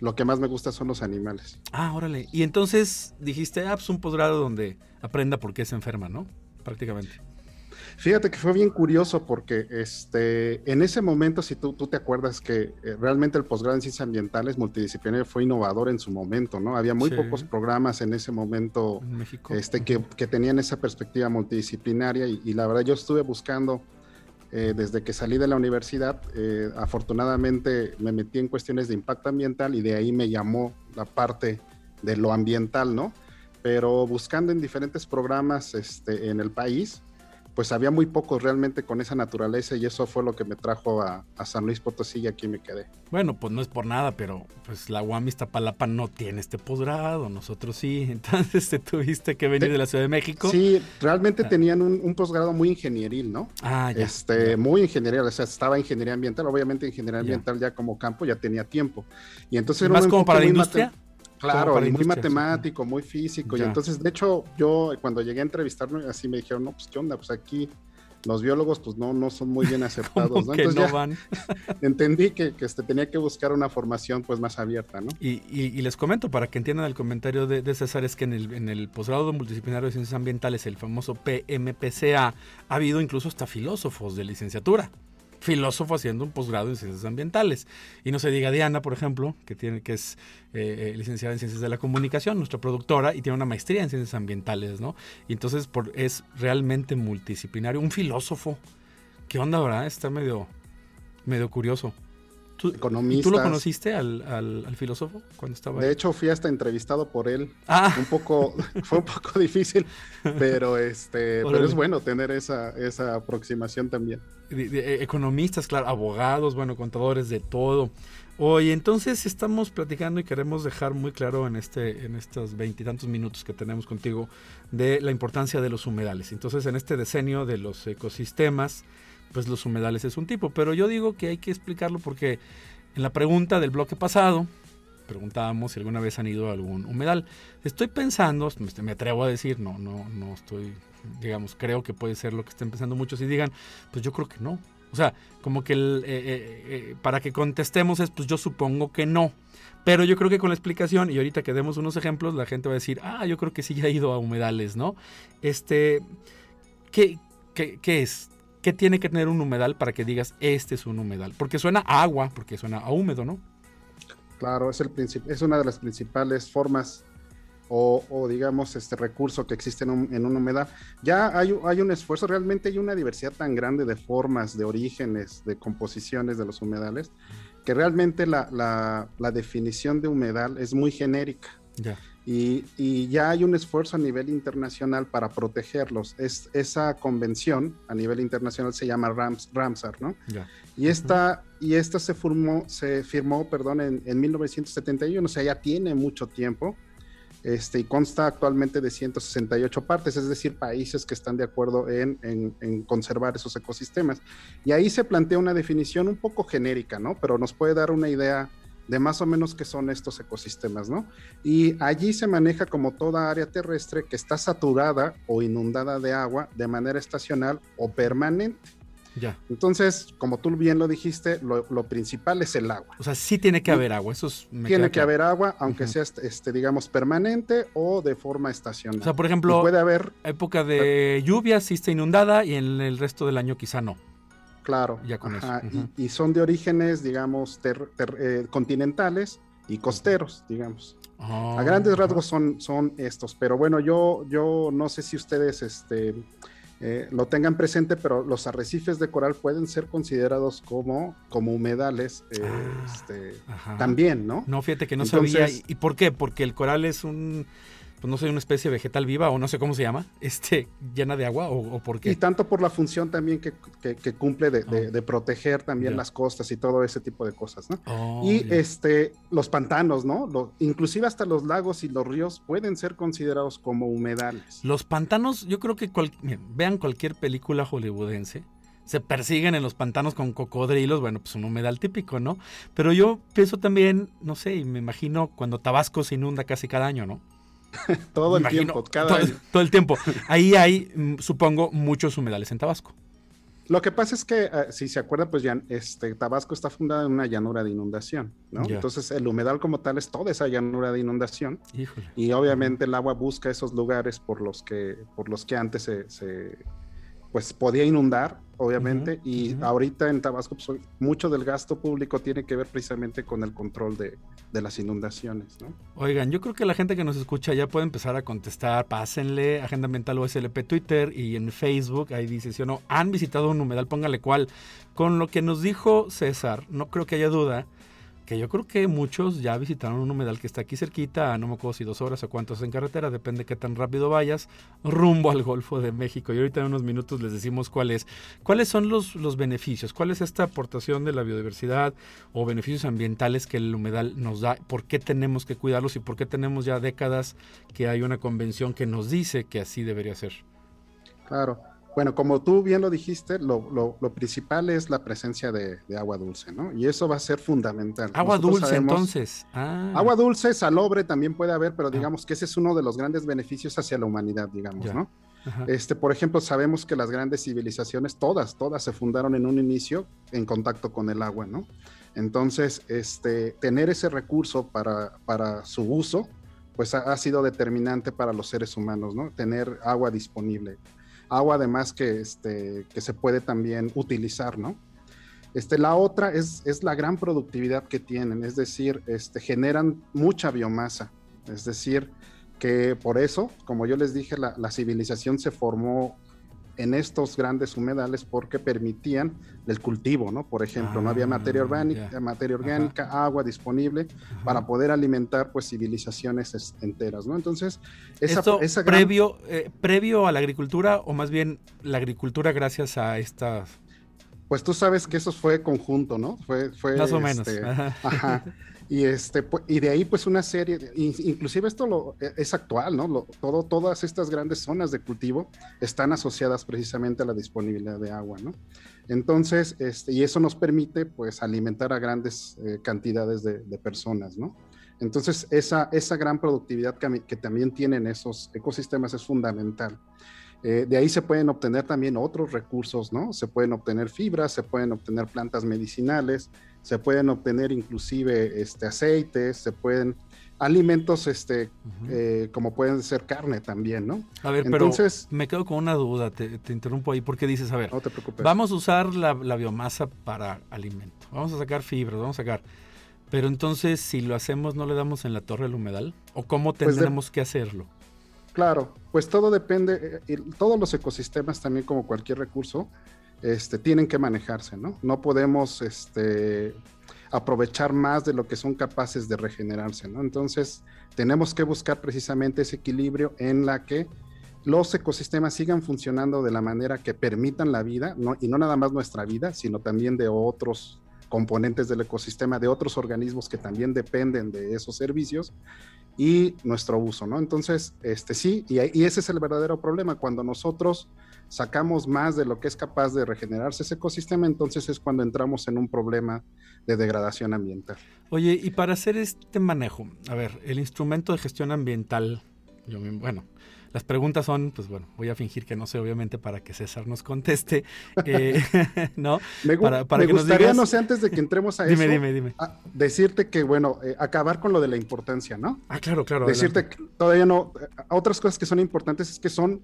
lo que más me gusta son los animales. Ah, órale. Y entonces dijiste, ah, pues un posgrado donde aprenda por qué se enferma, ¿no? Prácticamente. Fíjate que fue bien curioso porque este, en ese momento, si tú, tú te acuerdas que eh, realmente el posgrado en ciencias ambientales multidisciplinario fue innovador en su momento, ¿no? Había muy pocos programas en ese momento en. Este, que, que, tenían esa perspectiva multidisciplinaria y, y, la verdad yo estuve buscando eh, desde que salí de la universidad, eh, afortunadamente me metí en cuestiones de impacto ambiental y de ahí me llamó la parte de lo ambiental, ¿no? Pero buscando en diferentes programas este, en el país, pues había muy pocos realmente con esa naturaleza y eso fue lo que me trajo a, San Luis Potosí y aquí me quedé. Bueno, pues no es por nada, pero pues la UAM Iztapalapa no tiene este posgrado, nosotros sí, entonces te tuviste que venir de la Ciudad de México. Sí, realmente ah. tenían un, posgrado muy ingenieril, ¿no? Ah, ya. Este, muy ingenieril, o sea, estaba ingeniería ambiental, obviamente ingeniería ambiental ya como campo ya tenía tiempo. Y entonces... ¿Más como para la industria? Claro, muy matemático, muy físico. Y entonces, de hecho, yo cuando llegué a entrevistarme, así me dijeron, no, pues qué onda, pues aquí los biólogos pues no, no son muy bien aceptados, ¿no? Entonces no van? entendí que, que este, tenía que buscar una formación pues más abierta, ¿no? Y, y, les comento, para que entiendan el comentario de, de, César, es que en el, en el posgrado multidisciplinario de ciencias ambientales, el famoso PMPCA, ha habido incluso hasta filósofos de licenciatura filósofo haciendo un posgrado en ciencias ambientales. Y no se diga Diana, por ejemplo, que, tiene, que es eh, eh, licenciada en ciencias de la comunicación, nuestra productora, y tiene una maestría en ciencias ambientales, ¿no? Y entonces por, es realmente multidisciplinario, un filósofo. ¿Qué onda, verdad? Está medio, medio curioso. Economistas. ¿Tú lo conociste al, al, filósofo cuando estaba De hecho, fui hasta entrevistado por él. Ah. Un poco, fue un poco difícil, pero este, pero es bueno tener esa, esa aproximación también. Eh, economistas, claro, abogados, bueno, contadores de todo. Hoy entonces estamos platicando y queremos dejar muy claro en este en estos veintitantos minutos que tenemos contigo de la importancia de los humedales. Entonces, en este decenio de los ecosistemas, pues los humedales es un tipo, pero yo digo que hay que explicarlo porque en la pregunta del bloque pasado preguntábamos si alguna vez han ido a algún humedal. Estoy pensando, me atrevo a decir, no no no estoy digamos, creo que puede ser lo que estén pensando muchos y digan, pues yo creo que no. O sea, como que eh, eh, eh, para que contestemos es, pues yo supongo que no. Pero yo creo que con la explicación, y ahorita que demos unos ejemplos, la gente va a decir, ah, yo creo que sí ya he ido a humedales, ¿no? Este, ¿qué, qué, qué es? ¿Qué tiene que tener un humedal para que digas, este es un humedal? Porque suena a agua, porque suena a húmedo, ¿no? Claro, es, el es una de las principales formas o, digamos este recurso que existe en un, en humedal. Ya hay, hay, un esfuerzo, realmente hay una diversidad tan grande de formas, de orígenes, de composiciones de los humedales, que realmente la, la, definición de humedal es muy genérica. Y, y, ya hay un esfuerzo a nivel internacional para protegerlos. Es, esa convención a nivel internacional se llama Rams, Ramsar, ¿no? Y esta, y esta se, formó, se firmó perdón, en, en 1971, o sea, ya tiene mucho tiempo este, y consta actualmente de 168 partes, es decir, países que están de acuerdo en, conservar esos ecosistemas. Y ahí se plantea una definición un poco genérica, ¿no? Pero nos puede dar una idea de más o menos qué son estos ecosistemas, ¿no? Y allí se maneja como toda área terrestre que está saturada o inundada de agua de manera estacional o permanente. Ya. Entonces, como tú bien lo dijiste, lo, principal es el agua. O sea, sí tiene que haber agua, eso Tiene que haber agua, aunque sea, este, digamos, permanente o de forma estacional. O sea, por ejemplo, puede haber... época de lluvia sí está inundada y en el resto del año quizá no. Claro. Ya con eso. y, son de orígenes, digamos, eh, continentales y costeros, digamos. a grandes rasgos son, son estos, pero bueno, yo, yo no sé si ustedes, este eh, lo tengan presente, pero los arrecifes de coral pueden ser considerados como, como humedales eh, ah, este, también, ¿no? No, fíjate que no sabía. ¿Y por qué? Porque el coral es un pues no sé, una especie vegetal viva o no sé cómo se llama, este, llena de agua o, por qué. Y tanto por la función también que, cumple de, oh. proteger también las costas y todo ese tipo de cosas, ¿no? Oh, y este, los pantanos, ¿no? inclusive hasta los lagos y los ríos pueden ser considerados como humedales. Los pantanos, yo creo que vean cualquier película hollywoodense, se persiguen en los pantanos con cocodrilos, bueno, pues un humedal típico, ¿no? Pero yo pienso también, no sé, y me imagino cuando Tabasco se inunda casi cada año, ¿no? todo el tiempo, cada todo, año. todo el tiempo. Ahí hay, mm, supongo, muchos humedales en Tabasco. Lo que pasa es que, ah, si se acuerdan, pues ya este, Tabasco está fundada en una llanura de inundación, ¿no? Entonces el humedal como tal es toda esa llanura de inundación. Y obviamente el agua busca esos lugares por los que, por los que antes se pues podía inundar, obviamente, y ahorita en Tabasco pues, mucho del gasto público tiene que ver precisamente con el control de, las inundaciones. ¿no? Oigan, yo creo que la gente que nos escucha ya puede empezar a contestar, pásenle Agenda Mental OSLP Twitter y en Facebook, ahí dice, si o no, han visitado un humedal, póngale cuál. Con lo que nos dijo César, no creo que haya duda que yo creo que muchos ya visitaron un humedal que está aquí cerquita, no me acuerdo si dos horas o cuántos en carretera, depende qué tan rápido vayas, rumbo al Golfo de México. Y ahorita en unos minutos les decimos cuáles, cuáles son los, los beneficios, cuál es esta aportación de la biodiversidad o beneficios ambientales que el humedal nos da, por qué tenemos que cuidarlos y por qué tenemos ya décadas que hay una convención que nos dice que así debería ser. Claro. Bueno, como tú bien lo dijiste, lo, principal es la presencia de, agua dulce, ¿no? Y eso va a ser fundamental. Agua dulce, entonces. Ah. Agua dulce, salobre también puede haber, pero ah. digamos que ese es uno de los grandes beneficios hacia la humanidad, digamos, ¿no? Este, por ejemplo, sabemos que las grandes civilizaciones, todas, todas se fundaron en un inicio en contacto con el agua, ¿no? Entonces, este, tener ese recurso para, para su uso, pues ha, ha sido determinante para los seres humanos, ¿no? Tener agua disponible agua además que, este, que se puede también utilizar, ¿no? Este, la otra es, es la gran productividad que tienen, es decir, este, generan mucha biomasa, es decir, que por eso, como yo les dije, la, civilización se formó en estos grandes humedales porque permitían el cultivo, ¿no? Por ejemplo, no había materia Ah, orgánica, ya. materia orgánica agua disponible para poder alimentar pues civilizaciones es- enteras, ¿no? Entonces, esa, Esto esa gran- previo, eh, previo a la agricultura o más bien la agricultura gracias a estas... pues tú sabes que eso fue conjunto, ¿no? Fue, fue Más o menos, este, ajá. ajá. Y este, pu- y de ahí pues una serie, inclusive esto lo, e- es actual, ¿no? Lo- todo, todas estas grandes zonas de cultivo están asociadas precisamente a la disponibilidad de agua, ¿no? Entonces, este, y eso nos permite pues alimentar a grandes eh, cantidades de, de personas, ¿no? Entonces, esa, esa gran productividad que, que también tienen esos ecosistemas es fundamental. Eh, de ahí se pueden obtener también otros recursos, ¿no? Se pueden obtener fibras, se pueden obtener plantas medicinales, se pueden obtener inclusive este, aceites, se pueden alimentos este, eh, como pueden ser carne también, ¿no? A ver, pero entonces- me quedo con una duda, te, te interrumpo ahí porque dices, a ver, No te preocupes. vamos a usar la, la biomasa para alimento, vamos a sacar fibras, vamos a sacar... Pero entonces, si lo hacemos, ¿no le damos en la torre al humedal? ¿O cómo Pues tendremos que hacerlo? Claro, pues todo depende, eh, todos los ecosistemas también como cualquier recurso, este, tienen que manejarse, ¿no? No podemos este, aprovechar más de lo que son capaces de regenerarse, ¿no? Entonces, tenemos que buscar precisamente ese equilibrio en la que los ecosistemas sigan funcionando de la manera que permitan la vida, ¿no? y no nada más nuestra vida, sino también de otros componentes del ecosistema, de otros organismos que también dependen de esos servicios y nuestro uso, ¿no? Entonces, este sí, y, y ese es el verdadero problema, cuando nosotros sacamos más de lo que es capaz de regenerarse ese ecosistema, entonces es cuando entramos en un problema de degradación ambiental. Oye, y para hacer este manejo, a ver, el instrumento de gestión ambiental, yo bueno, las preguntas son, pues bueno, voy a fingir que no sé, obviamente, para que César nos conteste, eh, ¿no? Me, gu- Para- para me que nos gustaría, digas- no sé, antes de que entremos a Dime, eso, dime, dime. a- decirte que, bueno, eh, acabar con lo de la importancia, ¿no? Ah, claro, claro. decirte adelante. que todavía no, eh, otras cosas que son importantes es que son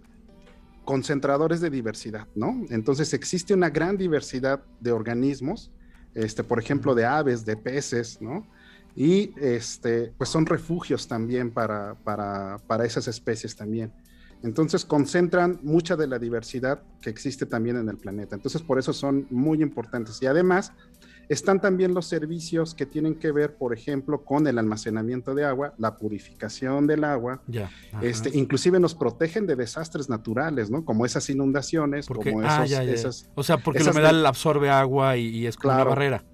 concentradores de diversidad, ¿no? Entonces existe una gran diversidad de organismos, este, por ejemplo, de aves, de peces, ¿no? Y este, pues son refugios también para, para, para esas especies también. Entonces concentran mucha de la diversidad que existe también en el planeta. Entonces por eso son muy importantes. Y además están también los servicios que tienen que ver, por ejemplo, con el almacenamiento de agua, la purificación del agua, Ya. este, inclusive nos protegen de desastres naturales, ¿no? Como esas inundaciones, Porque, como ah, esos, ya, ya, ya. esas, O sea, porque esas de- humedal absorbe agua y, y es como una Claro. barrera.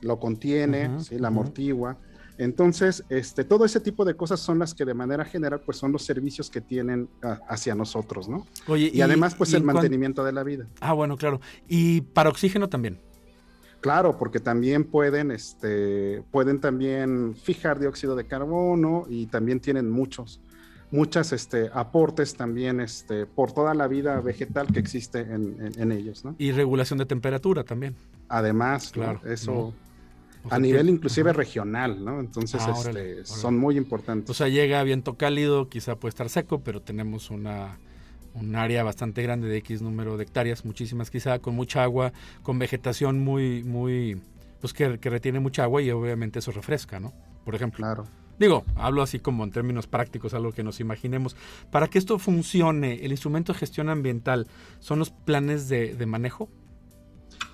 lo contiene, Ujú, ¿sí? la amortigua. Entonces, este, todo ese tipo de cosas son las que de manera general, pues son los servicios que tienen ah, hacia nosotros, ¿no? Oye, Y, además, pues y el mantenimiento de la vida. Ah, bueno, claro. Y para oxígeno también. Claro, porque también pueden, este, pueden también fijar dióxido de carbono y también tienen muchos, muchas, este, aportes también, este, por toda la vida vegetal que existe en, en- en ellos, ¿no? Y regulación de temperatura también. Además, ¿no? Claro, eso ¿no? O sea, a nivel inclusive ajá. regional, ¿no? Entonces, Ah, este, órale. son muy importantes. O sea, llega viento cálido, quizá puede estar seco, pero tenemos una un área bastante grande de X número de hectáreas, muchísimas quizá, con mucha agua, con vegetación muy, muy, pues que, que retiene mucha agua y obviamente eso refresca, ¿no? Por ejemplo. Claro. Digo, hablo así como en términos prácticos, algo que nos imaginemos. Para que esto funcione, el instrumento de gestión ambiental son los planes de, de manejo.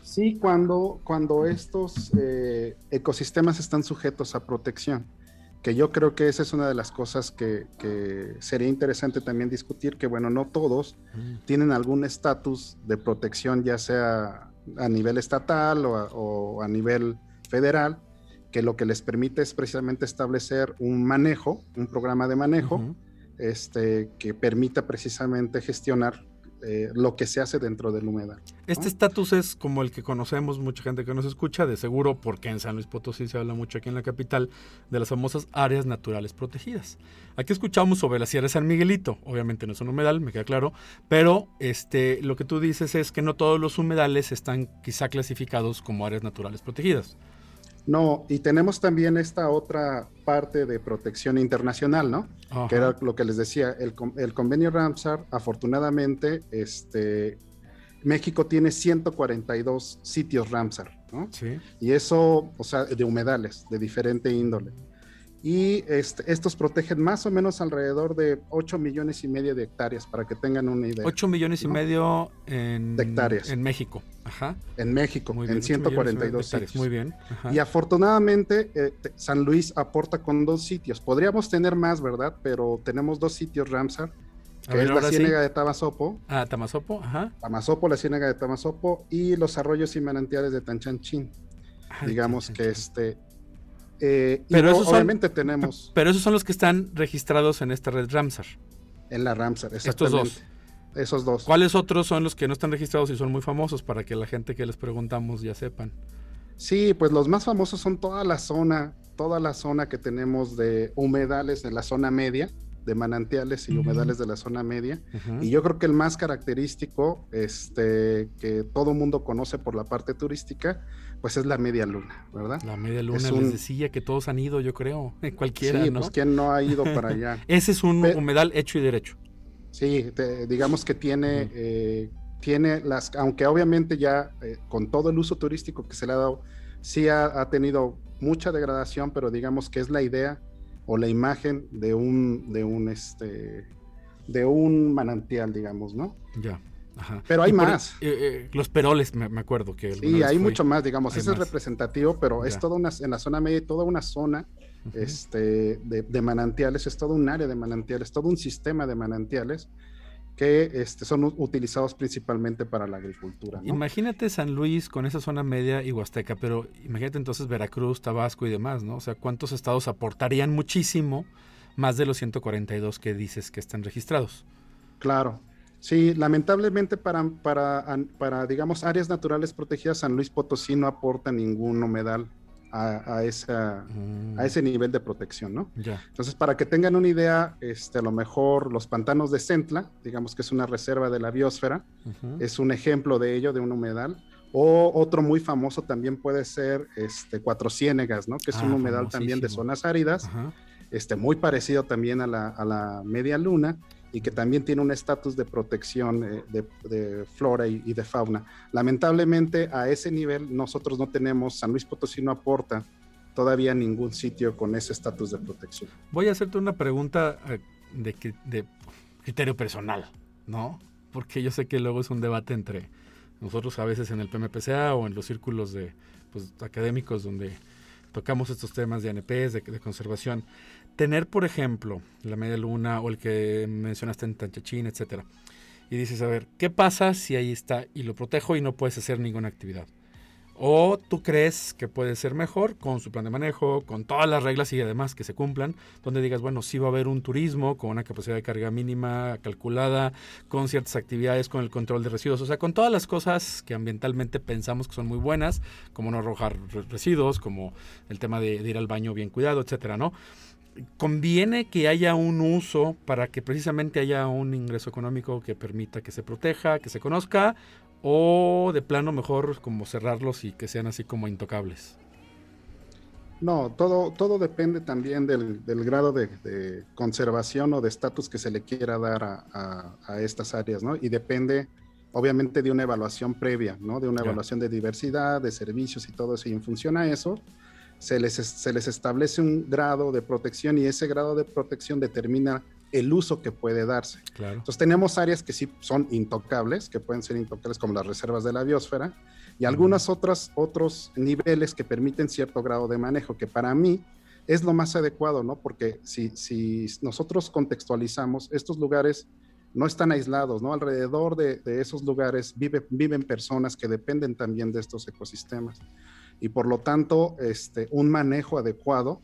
Sí, cuando, cuando estos eh, ecosistemas están sujetos a protección, que yo creo que esa es una de las cosas que, que sería interesante también discutir, que bueno, no todos tienen algún estatus de protección, ya sea a nivel estatal o a, o a nivel federal, que lo que les permite es precisamente establecer un manejo, un programa de manejo, este, que permita precisamente gestionar eh, lo que se hace dentro del humedal. Este ¿no? estatus es como el que conocemos, mucha gente que nos escucha, de seguro, porque en San Luis Potosí se habla mucho aquí en la capital, de las famosas áreas naturales protegidas. Aquí escuchamos sobre la Sierra de San Miguelito, obviamente no es un humedal, me queda claro, pero este, lo que tú dices es que no todos los humedales están quizá clasificados como áreas naturales protegidas. No, y tenemos también esta otra parte de protección internacional, ¿no? Ajá. Que era lo que les decía, el, el convenio Ramsar, afortunadamente, este, México tiene 142 sitios Ramsar, ¿no? Sí. Y eso, o sea, de humedales, de diferente índole. Y este, estos protegen más o menos alrededor de 8 millones y medio de hectáreas, para que tengan una idea. 8 millones y medio en, hectáreas. En México. Ajá. En México, en 142 sitios. Muy bien. Y afortunadamente eh, San Luis aporta con dos sitios. Podríamos tener más, ¿verdad? Pero tenemos dos sitios Ramsar, que es la ciénaga de Tamazopo. Ah, Tamazopo, ajá. Tamazopo, la ciénaga de Tamazopo y los arroyos y manantiales de Tanchanchín. Ah, digamos que este eh, pero esos obviamente tenemos. Pero esos son los que están registrados en esta red Ramsar. En la Ramsar, exactamente. Estos dos. Esos dos. ¿Cuáles otros son los que no están registrados y son muy famosos para que la gente que les preguntamos ya sepan? Sí, pues los más famosos son toda la zona, toda la zona que tenemos de humedales en la zona media, de manantiales y humedales de la zona media. Y yo creo que el más característico, este, que todo mundo conoce por la parte turística, pues es la media luna, ¿verdad? La media luna, les decía que todos han ido, yo creo, cualquiera, sí, pues quién no ha ido para allá. Ese es un humedal hecho y derecho. Sí, digamos que tiene, eh, tiene las, aunque obviamente ya eh, con todo el uso turístico que se le ha dado, sí ha, tenido mucha degradación, pero digamos que es la idea o la imagen de un, de un, este, de un manantial, digamos, ¿no? Ya. Pero hay más. Eh, eh, los peroles, me, acuerdo que. Sí, hay mucho más, digamos. Ese es representativo, pero es toda una, en la zona media, toda una zona este, de, manantiales, es todo un área de manantiales, todo un sistema de manantiales que este, son utilizados principalmente para la agricultura. Imagínate San Luis con esa zona media y Huasteca, pero imagínate entonces Veracruz, Tabasco y demás, ¿no? O sea, ¿cuántos estados aportarían muchísimo más de los 142 que dices que están registrados? Claro. Sí, lamentablemente para, para, para, digamos, áreas naturales protegidas, San Luis Potosí no aporta ningún humedal a, esa, a mm. ese nivel de protección, ¿no? Entonces, para que tengan una idea, este, a lo mejor los pantanos de Centla, digamos que es una reserva de la biosfera, es un ejemplo de ello, de un humedal. O otro muy famoso también puede ser este, Cuatro Ciénegas, ¿no? Que es un ah, humedal también de zonas áridas, este, muy parecido también a la, a la media luna y que también tiene un estatus de protección eh, de, flora y, de fauna. Lamentablemente a ese nivel nosotros no tenemos, San Luis Potosí no aporta todavía ningún sitio con ese estatus de protección. Voy a hacerte una pregunta eh, de, criterio personal, ¿no? Porque yo sé que luego es un debate entre nosotros a veces en el PMPCA o en los círculos de, pues, académicos donde tocamos estos temas de ANPs, de conservación tener, por ejemplo, la media luna o el que mencionaste en Tanchachín, etcétera, y dices, a ver, ¿qué pasa si ahí está y lo protejo y no puedes hacer ninguna actividad? O tú crees que puede ser mejor con su plan de manejo, con todas las reglas y además que se cumplan, donde digas, bueno, sí va a haber un turismo con una capacidad de carga mínima calculada, con ciertas actividades, con el control de residuos, o sea, con todas las cosas que ambientalmente pensamos que son muy buenas, como no arrojar residuos, como el tema de, de ir al baño bien cuidado, etcétera, ¿no? Conviene que haya un uso para que precisamente haya un ingreso económico que permita que se proteja, que se conozca, o de plano mejor como cerrarlos y que sean así como intocables. No, todo, todo depende también del, grado de, conservación o de estatus que se le quiera dar a, estas áreas, ¿no? Y depende, obviamente, de una evaluación previa, ¿no? De una evaluación de diversidad, de servicios y todo eso. Y en función a eso, se les, se les establece un grado de protección y ese grado de protección determina el uso que puede darse. Entonces tenemos áreas que sí son intocables, que pueden ser intocables como las reservas de la biosfera, y algunas otras otros niveles que permiten cierto grado de manejo, que para mí es lo más adecuado, ¿no? Porque si, si nosotros contextualizamos, estos lugares no están aislados, ¿no? Alrededor de, de esos lugares vive, viven personas que dependen también de estos ecosistemas y por lo tanto este, un manejo adecuado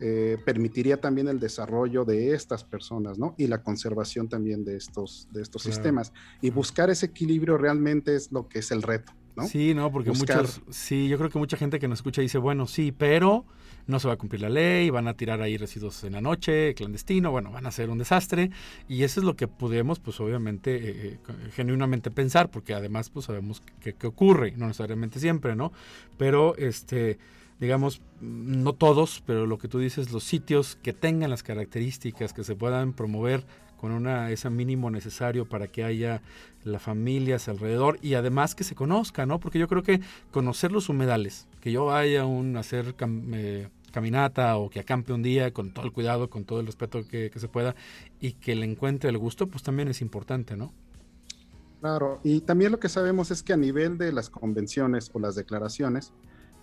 eh, permitiría también el desarrollo de estas personas, ¿no? Y la conservación también de estos, de estos sistemas. Y buscar ese equilibrio realmente es lo que es el reto, ¿no? Sí, no, porque muchos, sí, yo creo que mucha gente que nos escucha dice, bueno, sí, pero no se va a cumplir la ley, van a tirar ahí residuos en la noche, clandestino, bueno, van a ser un desastre. Y eso es lo que podemos, pues obviamente, eh, eh, genuinamente pensar, porque además, pues sabemos que, ocurre, no necesariamente siempre, ¿no? Pero, este, digamos, no todos, pero lo que tú dices, los sitios que tengan las características que se puedan promover con una ese mínimo necesario para que haya las familias alrededor y además que se conozca, ¿no? Porque yo creo que conocer los humedales, que yo vaya a un hacer eh, caminata o que acampe un día con todo el cuidado, con todo el respeto que, que se pueda y que le encuentre el gusto, pues también es importante, ¿no? Claro, y también lo que sabemos es que a nivel de las convenciones o las declaraciones,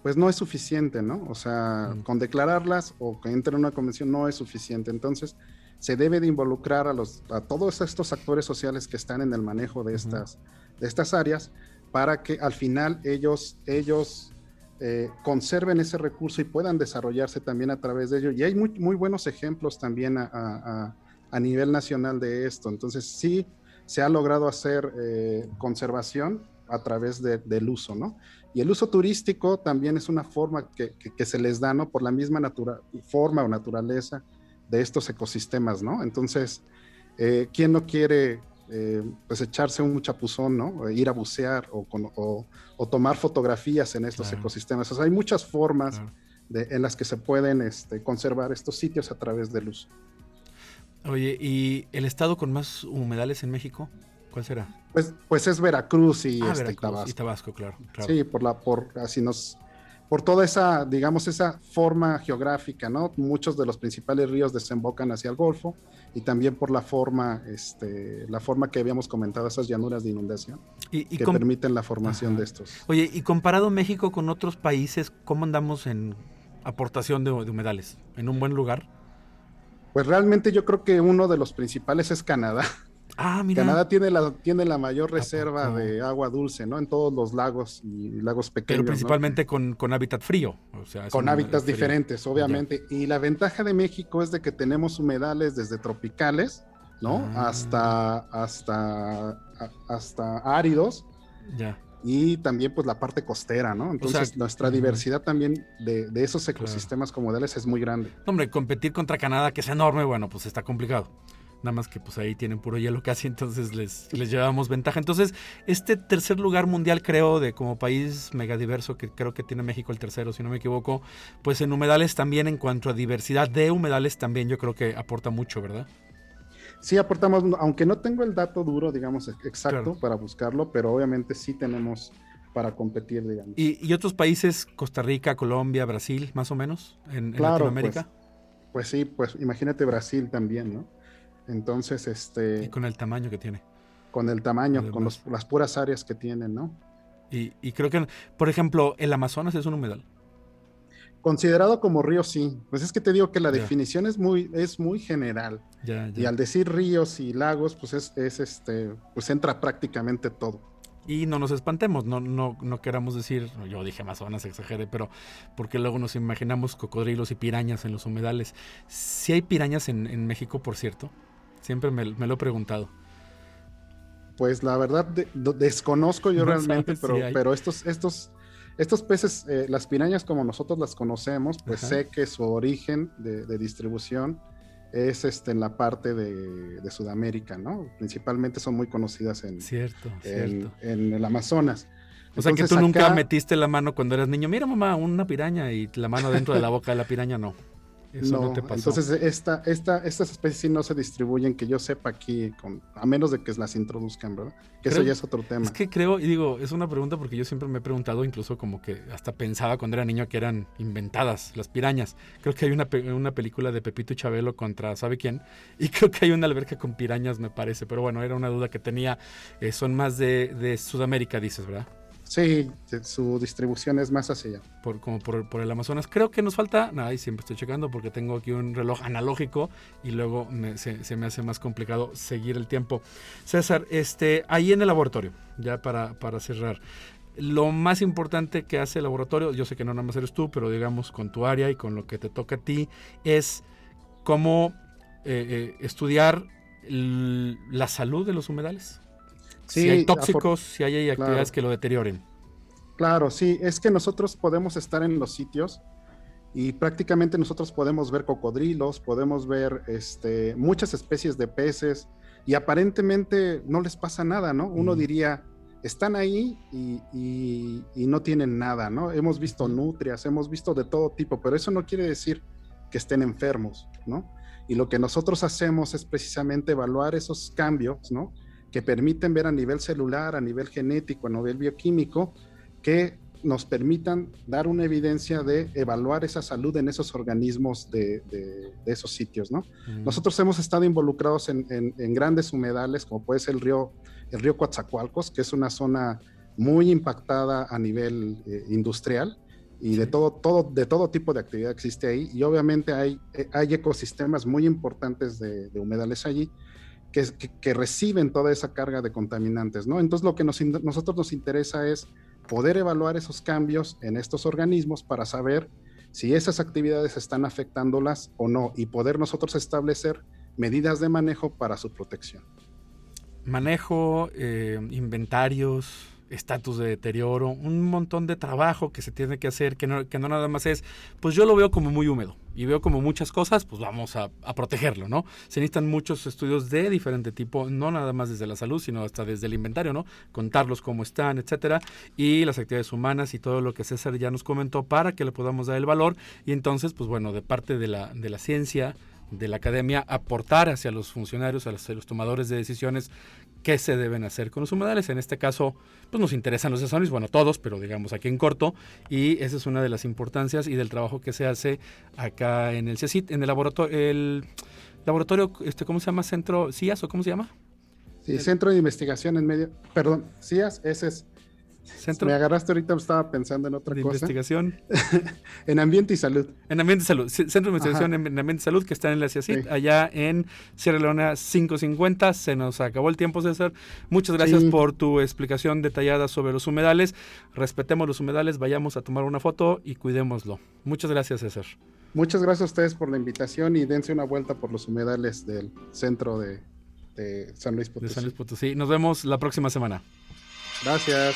pues no es suficiente, ¿no? O sea, con declararlas o que entre en una convención no es suficiente. Entonces, se debe de involucrar a, los, a todos estos actores sociales que están en el manejo de estas, de estas áreas para que al final ellos, ellos eh, conserven ese recurso y puedan desarrollarse también a través de ello. Y hay muy, buenos ejemplos también a, nivel nacional de esto. Entonces, sí, se ha logrado hacer eh, conservación a través del uso, ¿no? Y el uso turístico también es una forma que, se les da, ¿no? Por la misma forma o naturaleza de estos ecosistemas, ¿no? Entonces, eh, ¿quién no quiere eh, pues echarse un chapuzón, ¿no? Ir a bucear o, tomar fotografías en estos ecosistemas. O sea, hay muchas formas en las que se pueden este, conservar estos sitios a través del uso. Oye, ¿y el estado con más humedales en México? ¿Cuál será? Pues, pues es Veracruz y, ah, este, Tabasco. Y Tabasco, claro, Sí, por la, por así nos, por toda esa, digamos, esa forma geográfica, ¿no? Muchos de los principales ríos desembocan hacia el Golfo y también por la forma, este, la forma que habíamos comentado, esas llanuras de inundación y, que permiten la formación de estos. Oye, y comparado México con otros países, ¿cómo andamos en aportación de humedales? ¿En un buen lugar? Pues realmente yo creo que uno de los principales es Canadá. Ah, mira. Canadá tiene la, tiene la mayor reserva de agua dulce, ¿no? En todos los lagos y lagos pequeños. Pero principalmente con, hábitat frío. O sea, con hábitats diferentes, obviamente. Y la ventaja de México es de que tenemos humedales desde tropicales, ¿no? Ah. Hasta, hasta, hasta áridos. Ya y también pues la parte costera, ¿no? Entonces nuestra diversidad también de, esos ecosistemas como comodales es muy grande. Hombre, competir contra Canadá, que es enorme, bueno, pues está complicado. Nada más que pues ahí tienen puro hielo casi, entonces les, les llevamos ventaja. Entonces, este tercer lugar mundial, creo, de como país megadiverso, que creo que tiene México el tercero, si no me equivoco, pues en humedales también, en cuanto a diversidad de humedales, también yo creo que aporta mucho, ¿verdad? sí aportamos, aunque no tengo el dato duro, digamos, exacto para buscarlo, pero obviamente sí tenemos para competir, digamos. ¿Y, otros países, Costa Rica, Colombia, Brasil, más o menos, en, Latinoamérica? Pues, pues, sí, pues imagínate Brasil también, ¿no? Entonces, este... Y con el tamaño que tiene. Con el tamaño, con las puras áreas que tienen, ¿no? Y, y creo que, por ejemplo, el Amazonas es un humedal. Considerado como río, sí. Pues es que te digo que la definición es muy, es muy general. Y al decir ríos y lagos, pues es, es, este, pues entra prácticamente todo. Y no nos espantemos, no, no, no queramos decir, yo dije Amazonas, exageré, pero porque luego nos imaginamos cocodrilos y pirañas en los humedales. Si hay pirañas en, México, por cierto, siempre me, lo he preguntado. Pues la verdad desconozco yo realmente, pero, pero estos, estos estos peces, eh, las pirañas como nosotros las conocemos, pues sé que su origen de, distribución es este, en la parte de, Sudamérica, ¿no? Principalmente son muy conocidas en, cierto, en, el Amazonas. O sea que tú nunca metiste la mano cuando eras niño, mira mamá, una piraña y la mano dentro de la boca de la piraña no no, Entonces, esta, esta, estas especies no se distribuyen, que yo sepa aquí, con, a menos de que las introduzcan, ¿verdad? Que eso ya es otro tema. Es que creo, y digo, es una pregunta porque yo siempre me he preguntado, incluso como que hasta pensaba cuando era niño que eran inventadas las pirañas. Creo que hay una, una película de Pepito y Chabelo contra ¿sabe quién? Y creo que hay una alberca con pirañas, me parece. Pero bueno, era una duda que tenía. Eh, son más de, de Sudamérica, dices, ¿verdad? Sí, su distribución es más hacia allá. Por, como por, el Amazonas. Creo que nos falta, nada, y siempre estoy checando porque tengo aquí un reloj analógico y luego se, me hace más complicado seguir el tiempo. César, este, ahí en el laboratorio, ya para, para cerrar, lo más importante que hace el laboratorio, yo sé que no nada más eres tú, pero digamos con tu área y con lo que te toca a ti, es cómo eh, eh, estudiar la salud de los humedales si hay tóxicos, si hay actividades que lo deterioren. Claro, sí, es que nosotros podemos estar en los sitios y prácticamente nosotros podemos ver cocodrilos, podemos ver este, muchas especies de peces y aparentemente no les pasa nada, ¿no? Uno diría, están ahí y, no tienen nada, ¿no? Hemos visto nutrias, hemos visto de todo tipo, pero eso no quiere decir que estén enfermos, ¿no? Y lo que nosotros hacemos es precisamente evaluar esos cambios, ¿no? Que permiten ver a nivel celular, a nivel genético, a nivel bioquímico, que nos permitan dar una evidencia de evaluar esa salud en esos organismos de, esos sitios, ¿no? Nosotros hemos estado involucrados en, grandes humedales, como puede ser el río, el río Coatzacoalcos, que es una zona muy impactada a nivel eh, industrial y de todo, todo, de todo tipo de actividad existe ahí. Y obviamente hay, eh, hay ecosistemas muy importantes de, humedales allí que, que, reciben toda esa carga de contaminantes, ¿no? Entonces lo que nos, nosotros nos interesa es poder evaluar esos cambios en estos organismos para saber si esas actividades están afectándolas o no y poder nosotros establecer medidas de manejo para su protección. Manejo, eh, inventarios, estatus de deterioro, un montón de trabajo que se tiene que hacer, que no, que no nada más es, pues yo lo veo como muy húmedo y veo como muchas cosas, pues vamos a, protegerlo, ¿no? Se necesitan muchos estudios de diferente tipo, no nada más desde la salud, sino hasta desde el inventario, ¿no? Contarlos cómo están, etcétera, y las actividades humanas y todo lo que César ya nos comentó para que le podamos dar el valor y entonces, pues bueno, de parte de la, de la ciencia, de la academia aportar hacia los funcionarios, hacia los tomadores de decisiones, qué se deben hacer con los humedales. En este caso, pues nos interesan los sazones, bueno, todos, pero digamos aquí en corto, y esa es una de las importancias y del trabajo que se hace acá en el CECIT, en el laboratorio, el laboratorio, este, ¿cómo se llama? Centro CIAS o cómo se llama? Sí, Centro de Investigación en Medio, perdón, CIAS, ese es me agarraste ahorita, estaba pensando en otra de cosa. investigación. en ambiente y salud. En ambiente y salud. Centro de investigación en, ambiente y salud que está en la CIACIT, allá en Sierra Leona 550. Se nos acabó el tiempo, César. Muchas gracias por tu explicación detallada sobre los humedales. Respetemos los humedales, vayamos a tomar una foto y cuidémoslo. Muchas gracias, César. Muchas gracias a ustedes por la invitación y dense una vuelta por los humedales del centro de, de San Luis Potosí. De San Luis Potosí. Nos vemos la próxima semana. Gracias.